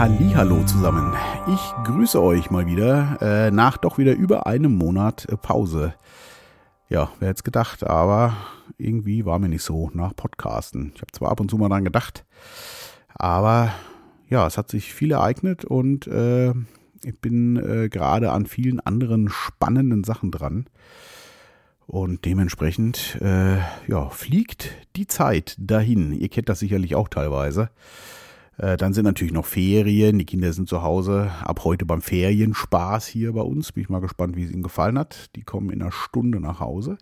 Hallo zusammen. Ich grüße euch mal wieder äh, nach doch wieder über einem Monat äh, Pause. Ja, wer hätte es gedacht, aber irgendwie war mir nicht so nach Podcasten. Ich habe zwar ab und zu mal dran gedacht, aber ja, es hat sich viel ereignet und äh, ich bin äh, gerade an vielen anderen spannenden Sachen dran. Und dementsprechend, äh, ja, fliegt die Zeit dahin. Ihr kennt das sicherlich auch teilweise. Äh, dann sind natürlich noch Ferien. Die Kinder sind zu Hause. Ab heute beim Ferienspaß hier bei uns. Bin ich mal gespannt, wie es ihnen gefallen hat. Die kommen in einer Stunde nach Hause.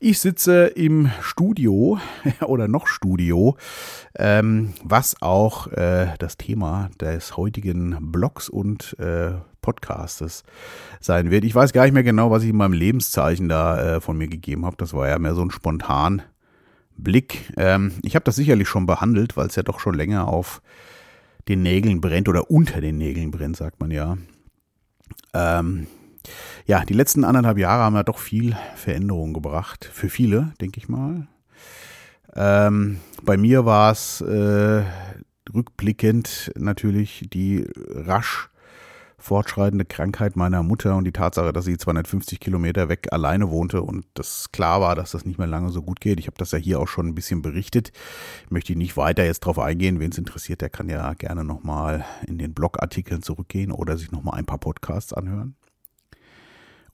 Ich sitze im Studio oder noch Studio, ähm, was auch äh, das Thema des heutigen Blogs und äh, Podcastes sein wird. Ich weiß gar nicht mehr genau, was ich in meinem Lebenszeichen da von mir gegeben habe. Das war ja mehr so ein spontan Blick. Ähm, ich habe das sicherlich schon behandelt, weil es ja doch schon länger auf den Nägeln brennt oder unter den Nägeln brennt, sagt man ja. Ähm, ja, die letzten anderthalb Jahre haben ja doch viel Veränderung gebracht. Für viele, denke ich mal. Ähm, bei mir war es äh, rückblickend natürlich die rasch fortschreitende Krankheit meiner Mutter und die Tatsache, dass sie 250 Kilometer weg alleine wohnte und das klar war, dass das nicht mehr lange so gut geht. Ich habe das ja hier auch schon ein bisschen berichtet. Ich möchte nicht weiter jetzt drauf eingehen. Wen es interessiert, der kann ja gerne nochmal in den Blogartikeln zurückgehen oder sich nochmal ein paar Podcasts anhören.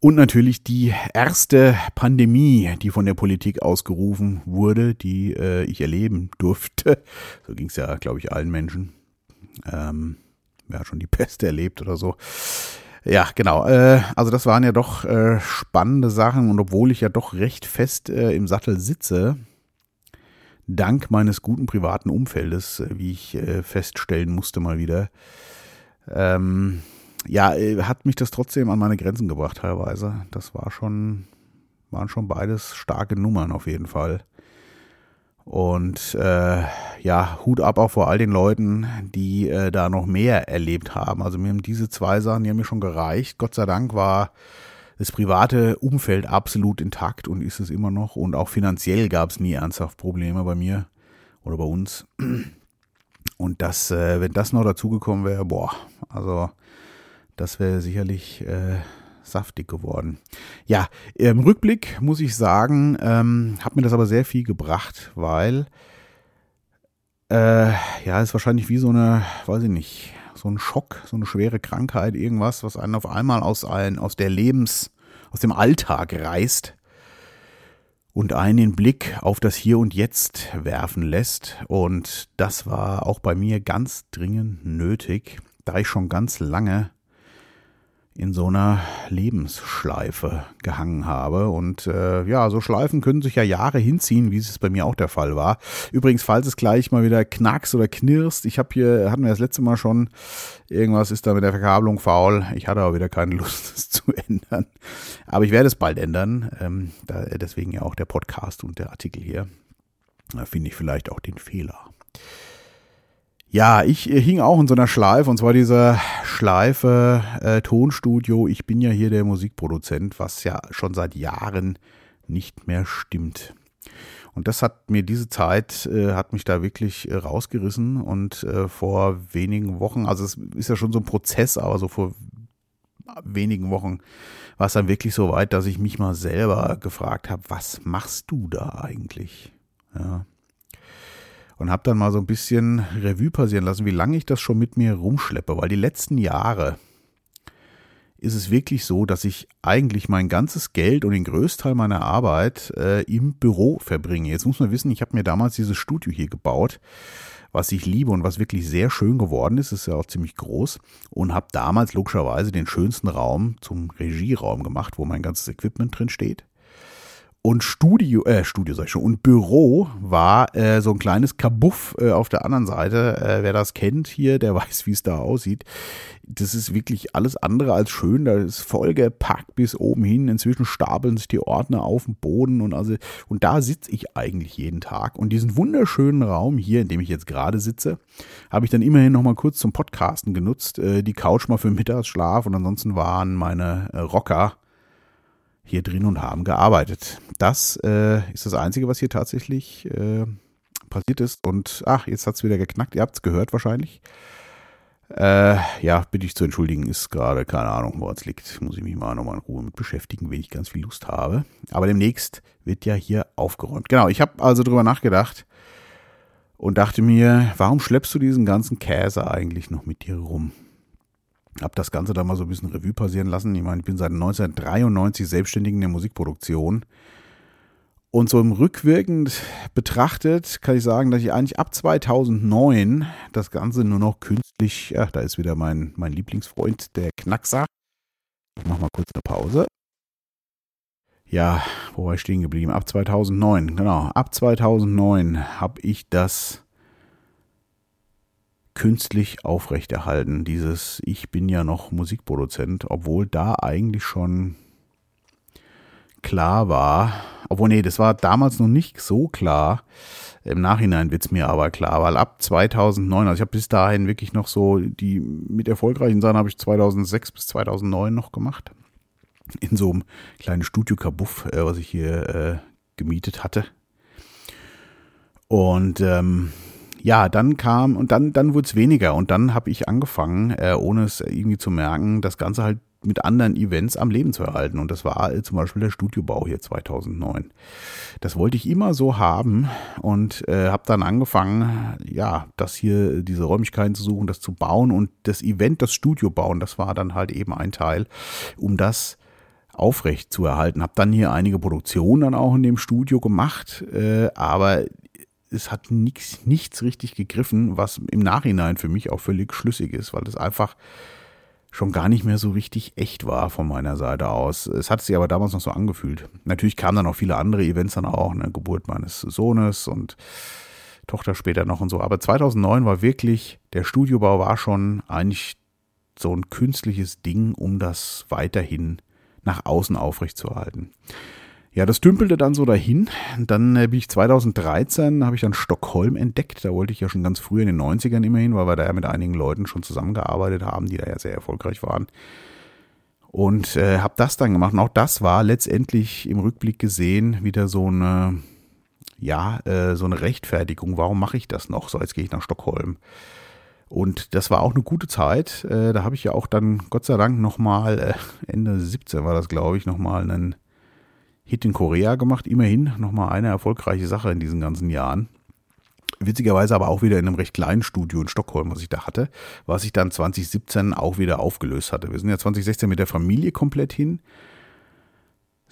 Und natürlich die erste Pandemie, die von der Politik ausgerufen wurde, die äh, ich erleben durfte. So ging es ja, glaube ich, allen Menschen. Ähm, ja, schon die Pest erlebt oder so. Ja, genau. Äh, also das waren ja doch äh, spannende Sachen und obwohl ich ja doch recht fest äh, im Sattel sitze, dank meines guten privaten Umfeldes, äh, wie ich äh, feststellen musste mal wieder, ähm, ja, äh, hat mich das trotzdem an meine Grenzen gebracht teilweise. Das war schon, waren schon beides starke Nummern auf jeden Fall. Und äh, ja, Hut ab auch vor all den Leuten, die äh, da noch mehr erlebt haben. Also mir haben diese zwei Sachen, die haben mir schon gereicht. Gott sei Dank war das private Umfeld absolut intakt und ist es immer noch. Und auch finanziell gab es nie ernsthaft Probleme bei mir oder bei uns. Und das, äh, wenn das noch dazugekommen wäre, boah, also das wäre sicherlich äh, saftig geworden. Ja, im Rückblick muss ich sagen, ähm, hat mir das aber sehr viel gebracht, weil äh, ja, ist wahrscheinlich wie so eine, weiß ich nicht, so ein Schock, so eine schwere Krankheit, irgendwas, was einen auf einmal aus ein, aus der Lebens, aus dem Alltag reißt und einen den Blick auf das Hier und Jetzt werfen lässt. Und das war auch bei mir ganz dringend nötig, da ich schon ganz lange in so einer Lebensschleife gehangen habe. Und äh, ja, so Schleifen können sich ja Jahre hinziehen, wie es bei mir auch der Fall war. Übrigens, falls es gleich mal wieder knackst oder knirst, ich habe hier, hatten wir das letzte Mal schon, irgendwas ist da mit der Verkabelung faul. Ich hatte aber wieder keine Lust, es zu ändern. Aber ich werde es bald ändern. Ähm, da, deswegen ja auch der Podcast und der Artikel hier. Da finde ich vielleicht auch den Fehler. Ja, ich äh, hing auch in so einer Schleife, und zwar dieser Schleife äh, Tonstudio. Ich bin ja hier der Musikproduzent, was ja schon seit Jahren nicht mehr stimmt. Und das hat mir diese Zeit, äh, hat mich da wirklich äh, rausgerissen. Und äh, vor wenigen Wochen, also es ist ja schon so ein Prozess, aber so vor wenigen Wochen war es dann wirklich so weit, dass ich mich mal selber gefragt habe, was machst du da eigentlich? Ja und habe dann mal so ein bisschen Revue passieren lassen, wie lange ich das schon mit mir rumschleppe, weil die letzten Jahre ist es wirklich so, dass ich eigentlich mein ganzes Geld und den Größteil meiner Arbeit äh, im Büro verbringe. Jetzt muss man wissen, ich habe mir damals dieses Studio hier gebaut, was ich liebe und was wirklich sehr schön geworden ist, ist ja auch ziemlich groß und habe damals logischerweise den schönsten Raum zum Regieraum gemacht, wo mein ganzes Equipment drin steht. Und Studio, äh, Studio sag ich schon, und Büro war äh, so ein kleines Kabuff äh, auf der anderen Seite. Äh, wer das kennt hier, der weiß, wie es da aussieht. Das ist wirklich alles andere als schön. Da ist vollgepackt bis oben hin. Inzwischen stapeln sich die Ordner auf dem Boden und also, und da sitze ich eigentlich jeden Tag. Und diesen wunderschönen Raum hier, in dem ich jetzt gerade sitze, habe ich dann immerhin noch mal kurz zum Podcasten genutzt. Äh, die Couch mal für Mittagsschlaf und ansonsten waren meine äh, Rocker hier drin und haben gearbeitet. Das äh, ist das Einzige, was hier tatsächlich äh, passiert ist. Und ach, jetzt hat es wieder geknackt. Ihr habt es gehört wahrscheinlich. Äh, ja, bitte ich zu entschuldigen, ist gerade keine Ahnung, wo es liegt. Muss ich mich mal nochmal in Ruhe mit beschäftigen, wenn ich ganz viel Lust habe. Aber demnächst wird ja hier aufgeräumt. Genau, ich habe also drüber nachgedacht und dachte mir, warum schleppst du diesen ganzen Käse eigentlich noch mit dir rum? Hab das Ganze da mal so ein bisschen Revue passieren lassen. Ich meine, ich bin seit 1993 selbstständig in der Musikproduktion. Und so im rückwirkend betrachtet kann ich sagen, dass ich eigentlich ab 2009 das Ganze nur noch künstlich, ja, da ist wieder mein, mein Lieblingsfreund, der Knackser. Ich mach mal kurz eine Pause. Ja, wo war ich stehen geblieben? Ab 2009, genau. Ab 2009 habe ich das künstlich aufrechterhalten. Dieses Ich bin ja noch Musikproduzent, obwohl da eigentlich schon klar war, obwohl nee, das war damals noch nicht so klar. Im Nachhinein wird es mir aber klar, weil ab 2009, also ich habe bis dahin wirklich noch so, die mit erfolgreichen Sachen habe ich 2006 bis 2009 noch gemacht. In so einem kleinen Studio-Kabuff, äh, was ich hier äh, gemietet hatte. Und ähm, ja, dann kam und dann, dann wurde es weniger und dann habe ich angefangen, äh, ohne es irgendwie zu merken, das Ganze halt mit anderen Events am Leben zu erhalten. Und das war äh, zum Beispiel der Studiobau hier 2009. Das wollte ich immer so haben und äh, habe dann angefangen, ja, das hier, diese Räumlichkeiten zu suchen, das zu bauen und das Event, das Studio bauen, das war dann halt eben ein Teil, um das aufrecht zu erhalten. Habe dann hier einige Produktionen dann auch in dem Studio gemacht, äh, aber es hat nichts, nichts richtig gegriffen, was im Nachhinein für mich auch völlig schlüssig ist, weil es einfach schon gar nicht mehr so richtig echt war von meiner Seite aus. Es hat sich aber damals noch so angefühlt. Natürlich kamen dann auch viele andere Events dann auch, eine Geburt meines Sohnes und Tochter später noch und so. Aber 2009 war wirklich, der Studiobau war schon eigentlich so ein künstliches Ding, um das weiterhin nach außen aufrechtzuerhalten. Ja, das dümpelte dann so dahin. Dann äh, bin ich 2013, habe ich dann Stockholm entdeckt. Da wollte ich ja schon ganz früh in den 90ern immerhin, weil wir da ja mit einigen Leuten schon zusammengearbeitet haben, die da ja sehr erfolgreich waren. Und äh, habe das dann gemacht. Und auch das war letztendlich im Rückblick gesehen wieder so eine, ja, äh, so eine Rechtfertigung. Warum mache ich das noch? So, jetzt gehe ich nach Stockholm. Und das war auch eine gute Zeit. Äh, da habe ich ja auch dann Gott sei Dank nochmal, äh, Ende 17 war das, glaube ich, nochmal einen Hit in Korea gemacht, immerhin nochmal eine erfolgreiche Sache in diesen ganzen Jahren. Witzigerweise aber auch wieder in einem recht kleinen Studio in Stockholm, was ich da hatte, was ich dann 2017 auch wieder aufgelöst hatte. Wir sind ja 2016 mit der Familie komplett hin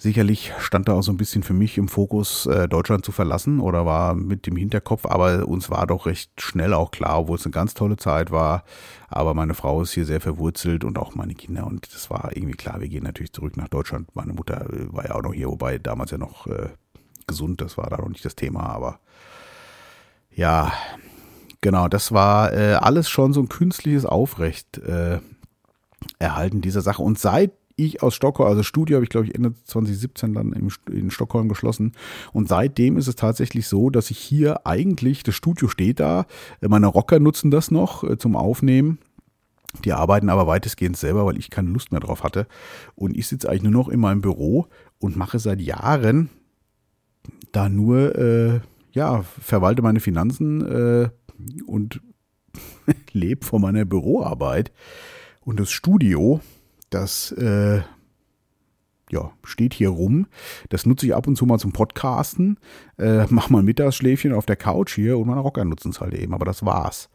Sicherlich stand da auch so ein bisschen für mich im Fokus, äh, Deutschland zu verlassen oder war mit dem Hinterkopf, aber uns war doch recht schnell auch klar, obwohl es eine ganz tolle Zeit war. Aber meine Frau ist hier sehr verwurzelt und auch meine Kinder und das war irgendwie klar, wir gehen natürlich zurück nach Deutschland. Meine Mutter äh, war ja auch noch hier, wobei damals ja noch äh, gesund, das war da noch nicht das Thema, aber ja, genau, das war äh, alles schon so ein künstliches Aufrecht äh, erhalten dieser Sache. Und seit ich aus Stockholm, also Studio habe ich glaube ich Ende 2017 dann in Stockholm geschlossen. Und seitdem ist es tatsächlich so, dass ich hier eigentlich, das Studio steht da, meine Rocker nutzen das noch äh, zum Aufnehmen. Die arbeiten aber weitestgehend selber, weil ich keine Lust mehr drauf hatte. Und ich sitze eigentlich nur noch in meinem Büro und mache seit Jahren da nur, äh, ja, verwalte meine Finanzen äh, und lebe von meiner Büroarbeit. Und das Studio, das äh, ja, steht hier rum. Das nutze ich ab und zu mal zum Podcasten. Äh, mach mal ein Mittagsschläfchen auf der Couch hier und meine Rocker nutzen es halt eben. Aber das war's.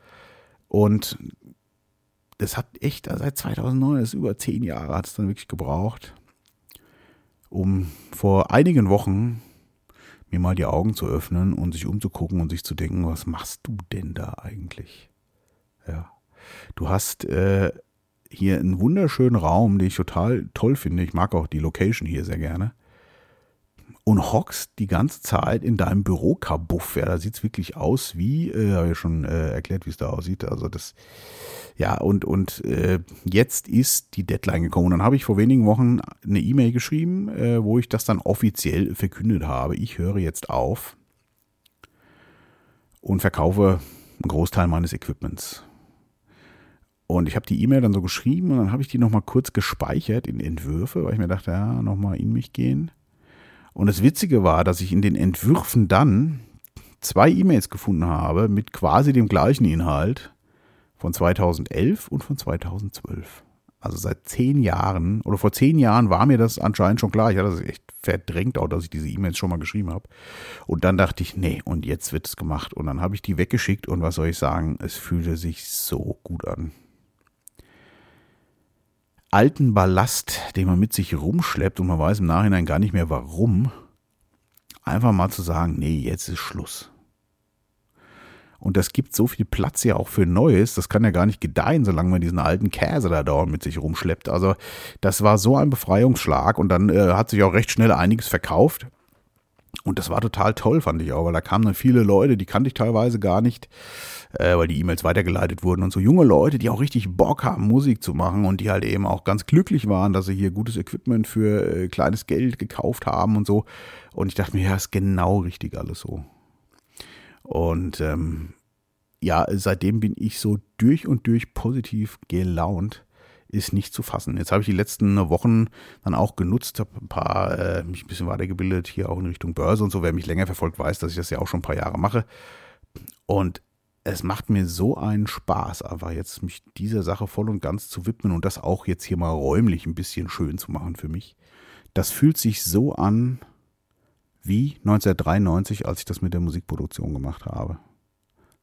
Und das hat echt, also seit 2009, das ist über zehn Jahre, hat es dann wirklich gebraucht, um vor einigen Wochen mir mal die Augen zu öffnen und sich umzugucken und sich zu denken, was machst du denn da eigentlich? Ja. Du hast äh, hier einen wunderschönen Raum, den ich total toll finde. Ich mag auch die Location hier sehr gerne. Und hockst die ganze Zeit in deinem Büro-Kabuff. Ja, da sieht es wirklich aus wie, äh, habe ich schon äh, erklärt, wie es da aussieht. Also das, ja, und, und äh, jetzt ist die Deadline gekommen. Und dann habe ich vor wenigen Wochen eine E-Mail geschrieben, äh, wo ich das dann offiziell verkündet habe. Ich höre jetzt auf und verkaufe einen Großteil meines Equipments. Und ich habe die E-Mail dann so geschrieben und dann habe ich die nochmal kurz gespeichert in Entwürfe, weil ich mir dachte, ja, nochmal in mich gehen. Und das Witzige war, dass ich in den Entwürfen dann zwei E-Mails gefunden habe mit quasi dem gleichen Inhalt von 2011 und von 2012. Also seit zehn Jahren oder vor zehn Jahren war mir das anscheinend schon klar. Ich hatte das echt verdrängt, auch dass ich diese E-Mails schon mal geschrieben habe. Und dann dachte ich, nee, und jetzt wird es gemacht. Und dann habe ich die weggeschickt und was soll ich sagen, es fühlte sich so gut an. Alten Ballast, den man mit sich rumschleppt und man weiß im Nachhinein gar nicht mehr warum, einfach mal zu sagen, nee, jetzt ist Schluss. Und das gibt so viel Platz ja auch für Neues. Das kann ja gar nicht gedeihen, solange man diesen alten Käse da dauernd mit sich rumschleppt. Also das war so ein Befreiungsschlag und dann äh, hat sich auch recht schnell einiges verkauft. Und das war total toll, fand ich auch, weil da kamen dann viele Leute, die kannte ich teilweise gar nicht, äh, weil die E-Mails weitergeleitet wurden und so junge Leute, die auch richtig Bock haben, Musik zu machen und die halt eben auch ganz glücklich waren, dass sie hier gutes Equipment für äh, kleines Geld gekauft haben und so. Und ich dachte mir, ja, ist genau richtig alles so. Und ähm, ja, seitdem bin ich so durch und durch positiv gelaunt. Ist nicht zu fassen. Jetzt habe ich die letzten Wochen dann auch genutzt, habe ein paar, äh, mich ein bisschen weitergebildet, hier auch in Richtung Börse und so. Wer mich länger verfolgt, weiß, dass ich das ja auch schon ein paar Jahre mache. Und es macht mir so einen Spaß, einfach jetzt mich dieser Sache voll und ganz zu widmen und das auch jetzt hier mal räumlich ein bisschen schön zu machen für mich. Das fühlt sich so an, wie 1993, als ich das mit der Musikproduktion gemacht habe.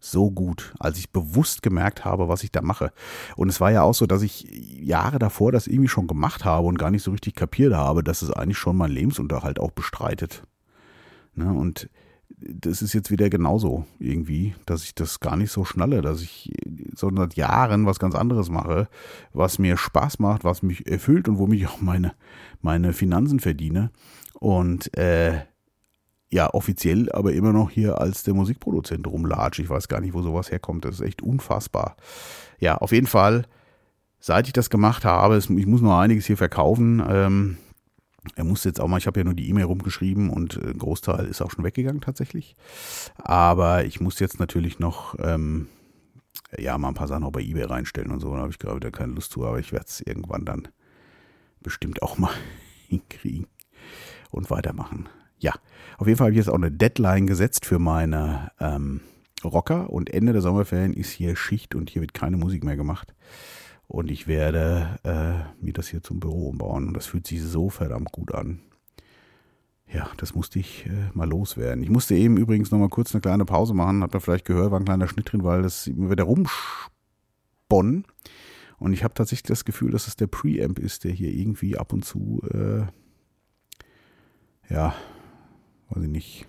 So gut, als ich bewusst gemerkt habe, was ich da mache. Und es war ja auch so, dass ich Jahre davor das irgendwie schon gemacht habe und gar nicht so richtig kapiert habe, dass es eigentlich schon meinen Lebensunterhalt auch bestreitet. Ne? Und das ist jetzt wieder genauso irgendwie, dass ich das gar nicht so schnalle, dass ich so seit Jahren was ganz anderes mache, was mir Spaß macht, was mich erfüllt und womit ich auch meine, meine Finanzen verdiene. Und äh, ja offiziell aber immer noch hier als der Musikproduzent rumlatsche. Ich weiß gar nicht, wo sowas herkommt. Das ist echt unfassbar. Ja, auf jeden Fall, seit ich das gemacht habe, ich muss noch einiges hier verkaufen. Ähm, er musste jetzt auch mal, ich habe ja nur die E-Mail rumgeschrieben und ein Großteil ist auch schon weggegangen tatsächlich. Aber ich muss jetzt natürlich noch ähm, ja mal ein paar Sachen auch bei eBay reinstellen und so. Da habe ich gerade wieder keine Lust zu, aber ich werde es irgendwann dann bestimmt auch mal hinkriegen und weitermachen. Ja, auf jeden Fall habe ich jetzt auch eine Deadline gesetzt für meine ähm, Rocker und Ende der Sommerferien ist hier Schicht und hier wird keine Musik mehr gemacht. Und ich werde äh, mir das hier zum Büro umbauen und das fühlt sich so verdammt gut an. Ja, das musste ich äh, mal loswerden. Ich musste eben übrigens noch mal kurz eine kleine Pause machen. Hat man vielleicht gehört, war ein kleiner Schnitt drin, weil das immer wieder rumsponnen. Und ich habe tatsächlich das Gefühl, dass es der Preamp ist, der hier irgendwie ab und zu, äh, ja, weiß ich nicht,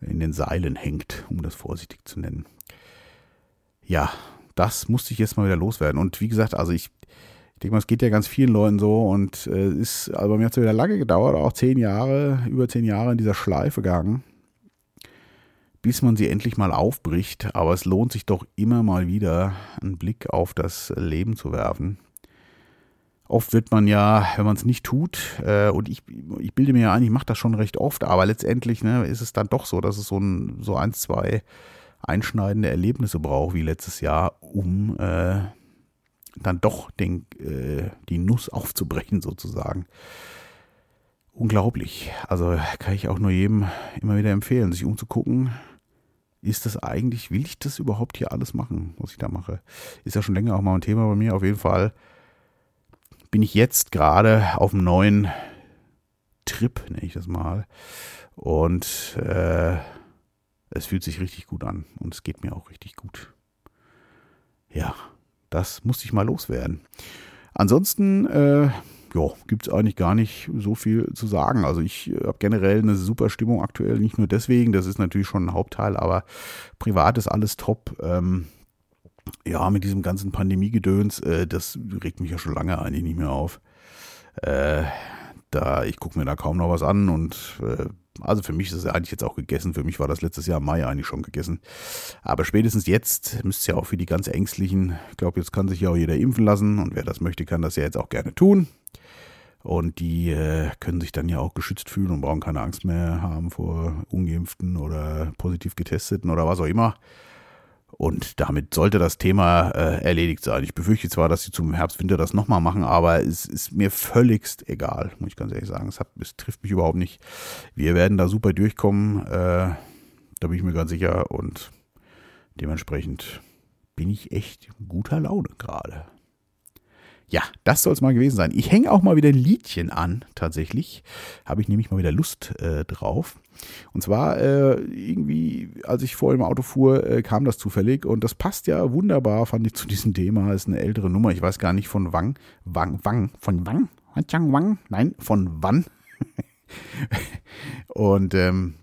in den Seilen hängt, um das vorsichtig zu nennen. Ja, das musste ich jetzt mal wieder loswerden. Und wie gesagt, also ich, ich denke mal, es geht ja ganz vielen Leuten so und äh, ist, also bei mir hat es wieder lange gedauert, auch zehn Jahre, über zehn Jahre in dieser Schleife gegangen, bis man sie endlich mal aufbricht. Aber es lohnt sich doch immer mal wieder, einen Blick auf das Leben zu werfen. Oft wird man ja, wenn man es nicht tut, äh, und ich, ich bilde mir ja ein, ich mache das schon recht oft, aber letztendlich ne, ist es dann doch so, dass es so ein, so ein, zwei einschneidende Erlebnisse braucht, wie letztes Jahr, um äh, dann doch den, äh, die Nuss aufzubrechen, sozusagen. Unglaublich. Also kann ich auch nur jedem immer wieder empfehlen, sich umzugucken. Ist das eigentlich, will ich das überhaupt hier alles machen, was ich da mache? Ist ja schon länger auch mal ein Thema bei mir, auf jeden Fall bin ich jetzt gerade auf einem neuen Trip, nenne ich das mal. Und äh, es fühlt sich richtig gut an und es geht mir auch richtig gut. Ja, das musste ich mal loswerden. Ansonsten äh, ja, gibt es eigentlich gar nicht so viel zu sagen. Also ich habe generell eine super Stimmung aktuell, nicht nur deswegen, das ist natürlich schon ein Hauptteil, aber privat ist alles top. Ähm, ja, mit diesem ganzen Pandemiegedöns, äh, das regt mich ja schon lange eigentlich nicht mehr auf. Äh, da, ich gucke mir da kaum noch was an und äh, also für mich ist es eigentlich jetzt auch gegessen. Für mich war das letztes Jahr im Mai eigentlich schon gegessen. Aber spätestens jetzt müsste es ja auch für die ganz Ängstlichen, ich glaube, jetzt kann sich ja auch jeder impfen lassen und wer das möchte, kann das ja jetzt auch gerne tun. Und die äh, können sich dann ja auch geschützt fühlen und brauchen keine Angst mehr haben vor Ungeimpften oder positiv Getesteten oder was auch immer. Und damit sollte das Thema äh, erledigt sein. Ich befürchte zwar, dass sie zum Herbst, Winter das nochmal machen, aber es ist mir völligst egal, muss ich ganz ehrlich sagen. Es, hat, es trifft mich überhaupt nicht. Wir werden da super durchkommen, äh, da bin ich mir ganz sicher und dementsprechend bin ich echt guter Laune gerade. Ja, das soll es mal gewesen sein. Ich hänge auch mal wieder ein Liedchen an, tatsächlich. Habe ich nämlich mal wieder Lust äh, drauf. Und zwar äh, irgendwie, als ich vor im Auto fuhr, äh, kam das zufällig und das passt ja wunderbar, fand ich, zu diesem Thema. Ist eine ältere Nummer, ich weiß gar nicht von Wang, Wang, Wang, von Wang, Wang, nein, von wann. und ähm,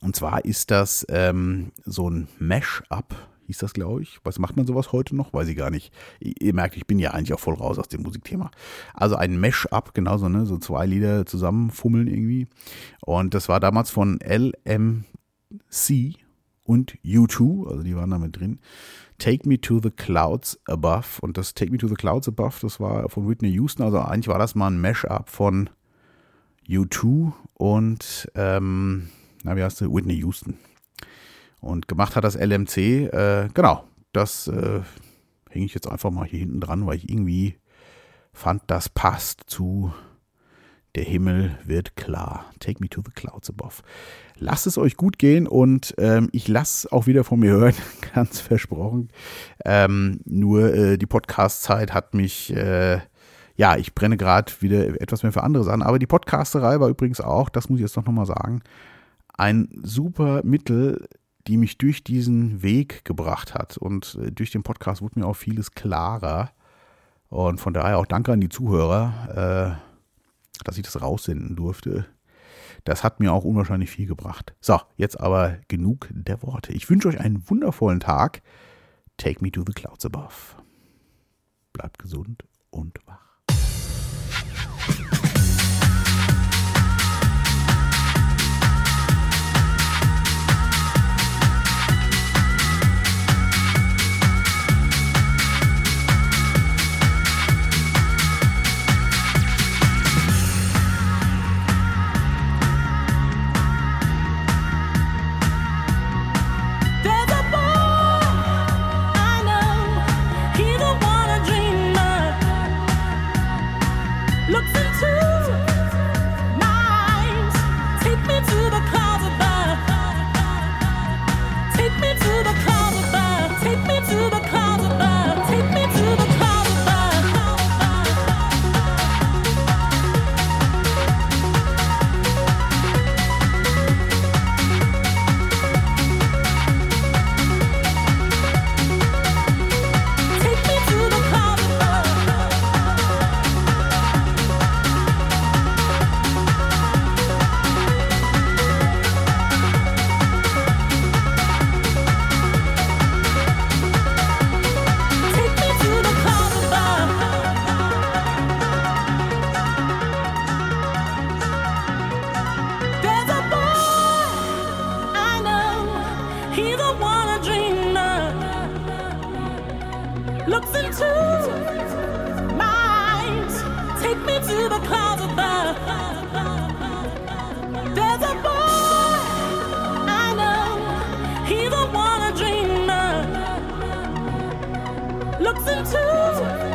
und zwar ist das ähm, so ein Mash-up hieß das, glaube ich. Was macht man sowas heute noch? Weiß ich gar nicht. Ihr merkt, ich bin ja eigentlich auch voll raus aus dem Musikthema. Also ein Mesh-Up, genauso, ne? So zwei Lieder zusammenfummeln irgendwie. Und das war damals von LMC und U2, also die waren da mit drin. Take Me to the Clouds Above. Und das Take Me to the Clouds Above, das war von Whitney Houston. Also eigentlich war das mal ein Mesh-Up von U2 und, ähm, na, wie heißt du? Whitney Houston. Und gemacht hat das LMC, äh, genau, das äh, hänge ich jetzt einfach mal hier hinten dran, weil ich irgendwie fand, das passt zu Der Himmel wird klar. Take me to the clouds above. Lasst es euch gut gehen und ähm, ich lasse auch wieder von mir hören, ganz versprochen. Ähm, nur äh, die Podcast-Zeit hat mich, äh, ja, ich brenne gerade wieder etwas mehr für andere Sachen. Aber die Podcasterei war übrigens auch, das muss ich jetzt doch nochmal sagen, ein super Mittel, die mich durch diesen Weg gebracht hat. Und äh, durch den Podcast wurde mir auch vieles klarer. Und von daher auch danke an die Zuhörer, äh, dass ich das raussenden durfte. Das hat mir auch unwahrscheinlich viel gebracht. So, jetzt aber genug der Worte. Ich wünsche euch einen wundervollen Tag. Take me to the clouds above. Bleibt gesund und wach. looks into